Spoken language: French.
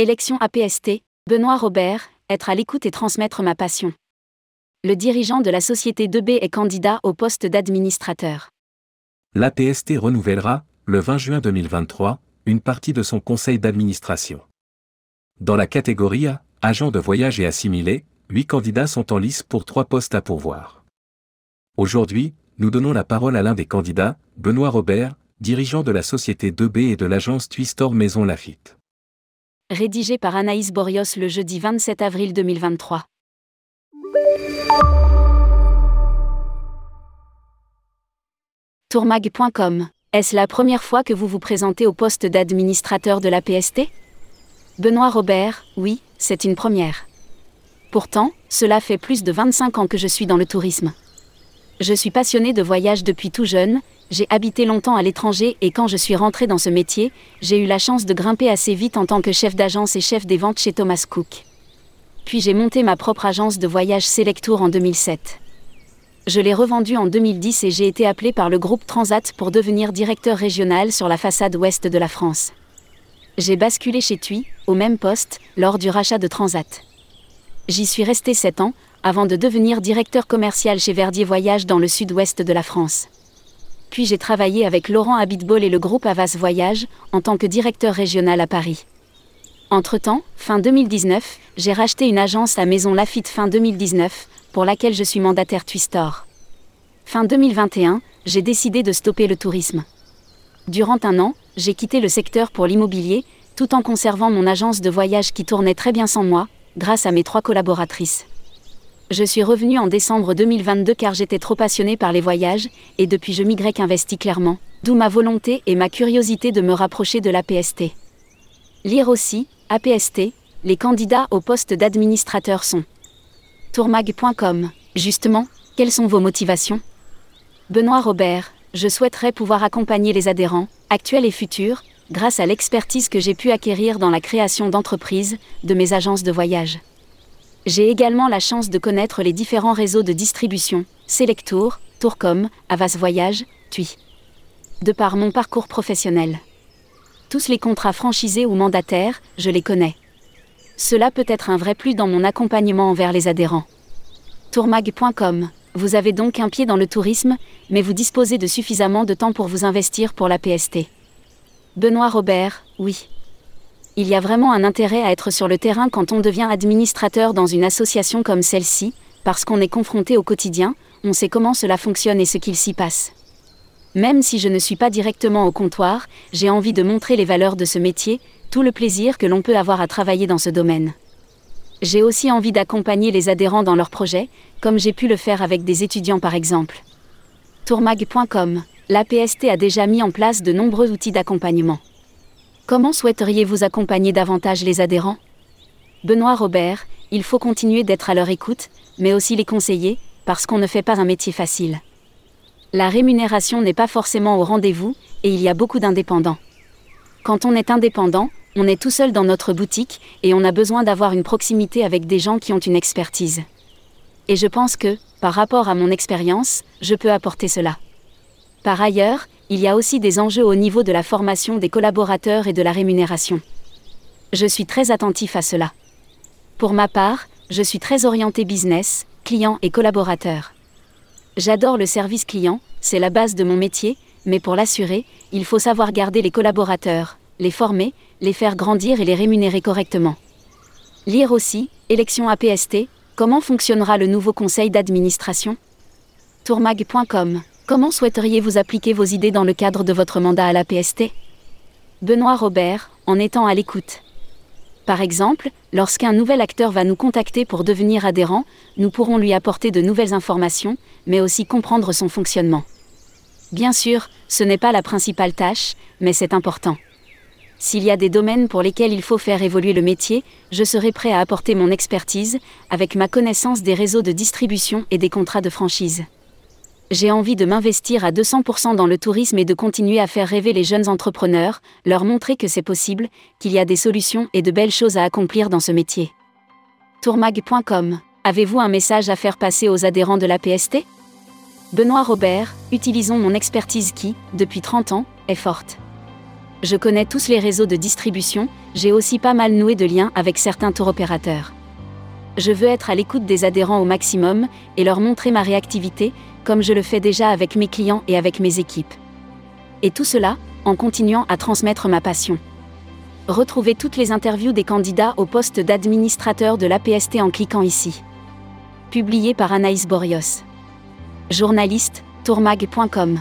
Élection APST, Benoît Robert, être à l'écoute et transmettre ma passion. Le dirigeant de la société 2B est candidat au poste d'administrateur. L'APST renouvellera, le 20 juin 2023, une partie de son conseil d'administration. Dans la catégorie A, agent de voyage et assimilé, huit candidats sont en lice pour trois postes à pourvoir. Aujourd'hui, nous donnons la parole à l'un des candidats, Benoît Robert, dirigeant de la société 2B et de l'agence Twistor Maison Lafitte. Rédigé par Anaïs Borios le jeudi 27 avril 2023. Tourmag.com Est-ce la première fois que vous vous présentez au poste d'administrateur de la PST Benoît Robert, oui, c'est une première. Pourtant, cela fait plus de 25 ans que je suis dans le tourisme. Je suis passionné de voyage depuis tout jeune, j'ai habité longtemps à l'étranger et quand je suis rentré dans ce métier, j'ai eu la chance de grimper assez vite en tant que chef d'agence et chef des ventes chez Thomas Cook. Puis j'ai monté ma propre agence de voyage Selectour en 2007. Je l'ai revendue en 2010 et j'ai été appelé par le groupe Transat pour devenir directeur régional sur la façade ouest de la France. J'ai basculé chez TUI, au même poste, lors du rachat de Transat. J'y suis resté 7 ans, avant de devenir directeur commercial chez Verdier Voyage dans le sud-ouest de la France puis j'ai travaillé avec Laurent Habitbol et le groupe Avas Voyage, en tant que directeur régional à Paris. Entre-temps, fin 2019, j'ai racheté une agence à Maison Lafitte fin 2019, pour laquelle je suis mandataire Twistor. Fin 2021, j'ai décidé de stopper le tourisme. Durant un an, j'ai quitté le secteur pour l'immobilier, tout en conservant mon agence de voyage qui tournait très bien sans moi, grâce à mes trois collaboratrices. Je suis revenu en décembre 2022 car j'étais trop passionné par les voyages, et depuis je migrais qu'investi clairement, d'où ma volonté et ma curiosité de me rapprocher de l'APST. Lire aussi, APST, les candidats au poste d'administrateur sont. Tourmag.com, justement, quelles sont vos motivations? Benoît Robert, je souhaiterais pouvoir accompagner les adhérents, actuels et futurs, grâce à l'expertise que j'ai pu acquérir dans la création d'entreprises, de mes agences de voyage. J'ai également la chance de connaître les différents réseaux de distribution, Selectour, Tourcom, Avas Voyage, TUI. De par mon parcours professionnel. Tous les contrats franchisés ou mandataires, je les connais. Cela peut être un vrai plus dans mon accompagnement envers les adhérents. Tourmag.com Vous avez donc un pied dans le tourisme, mais vous disposez de suffisamment de temps pour vous investir pour la PST. Benoît Robert, oui il y a vraiment un intérêt à être sur le terrain quand on devient administrateur dans une association comme celle-ci, parce qu'on est confronté au quotidien, on sait comment cela fonctionne et ce qu'il s'y passe. Même si je ne suis pas directement au comptoir, j'ai envie de montrer les valeurs de ce métier, tout le plaisir que l'on peut avoir à travailler dans ce domaine. J'ai aussi envie d'accompagner les adhérents dans leurs projets, comme j'ai pu le faire avec des étudiants par exemple. Tourmag.com, l'APST a déjà mis en place de nombreux outils d'accompagnement. Comment souhaiteriez-vous accompagner davantage les adhérents? Benoît Robert, il faut continuer d'être à leur écoute, mais aussi les conseiller, parce qu'on ne fait pas un métier facile. La rémunération n'est pas forcément au rendez-vous, et il y a beaucoup d'indépendants. Quand on est indépendant, on est tout seul dans notre boutique, et on a besoin d'avoir une proximité avec des gens qui ont une expertise. Et je pense que, par rapport à mon expérience, je peux apporter cela. Par ailleurs, il y a aussi des enjeux au niveau de la formation des collaborateurs et de la rémunération. Je suis très attentif à cela. Pour ma part, je suis très orienté business, client et collaborateur. J'adore le service client, c'est la base de mon métier, mais pour l'assurer, il faut savoir garder les collaborateurs, les former, les faire grandir et les rémunérer correctement. Lire aussi, élection APST, comment fonctionnera le nouveau conseil d'administration? Tourmag.com Comment souhaiteriez-vous appliquer vos idées dans le cadre de votre mandat à la PST Benoît Robert, en étant à l'écoute. Par exemple, lorsqu'un nouvel acteur va nous contacter pour devenir adhérent, nous pourrons lui apporter de nouvelles informations, mais aussi comprendre son fonctionnement. Bien sûr, ce n'est pas la principale tâche, mais c'est important. S'il y a des domaines pour lesquels il faut faire évoluer le métier, je serai prêt à apporter mon expertise, avec ma connaissance des réseaux de distribution et des contrats de franchise j'ai envie de m'investir à 200% dans le tourisme et de continuer à faire rêver les jeunes entrepreneurs, leur montrer que c'est possible, qu'il y a des solutions et de belles choses à accomplir dans ce métier. Tourmag.com Avez-vous un message à faire passer aux adhérents de la PST Benoît Robert, utilisons mon expertise qui, depuis 30 ans, est forte. Je connais tous les réseaux de distribution, j'ai aussi pas mal noué de liens avec certains tour opérateurs. Je veux être à l'écoute des adhérents au maximum et leur montrer ma réactivité, comme je le fais déjà avec mes clients et avec mes équipes. Et tout cela, en continuant à transmettre ma passion. Retrouvez toutes les interviews des candidats au poste d'administrateur de l'APST en cliquant ici. Publié par Anaïs Borios. Journaliste, tourmag.com.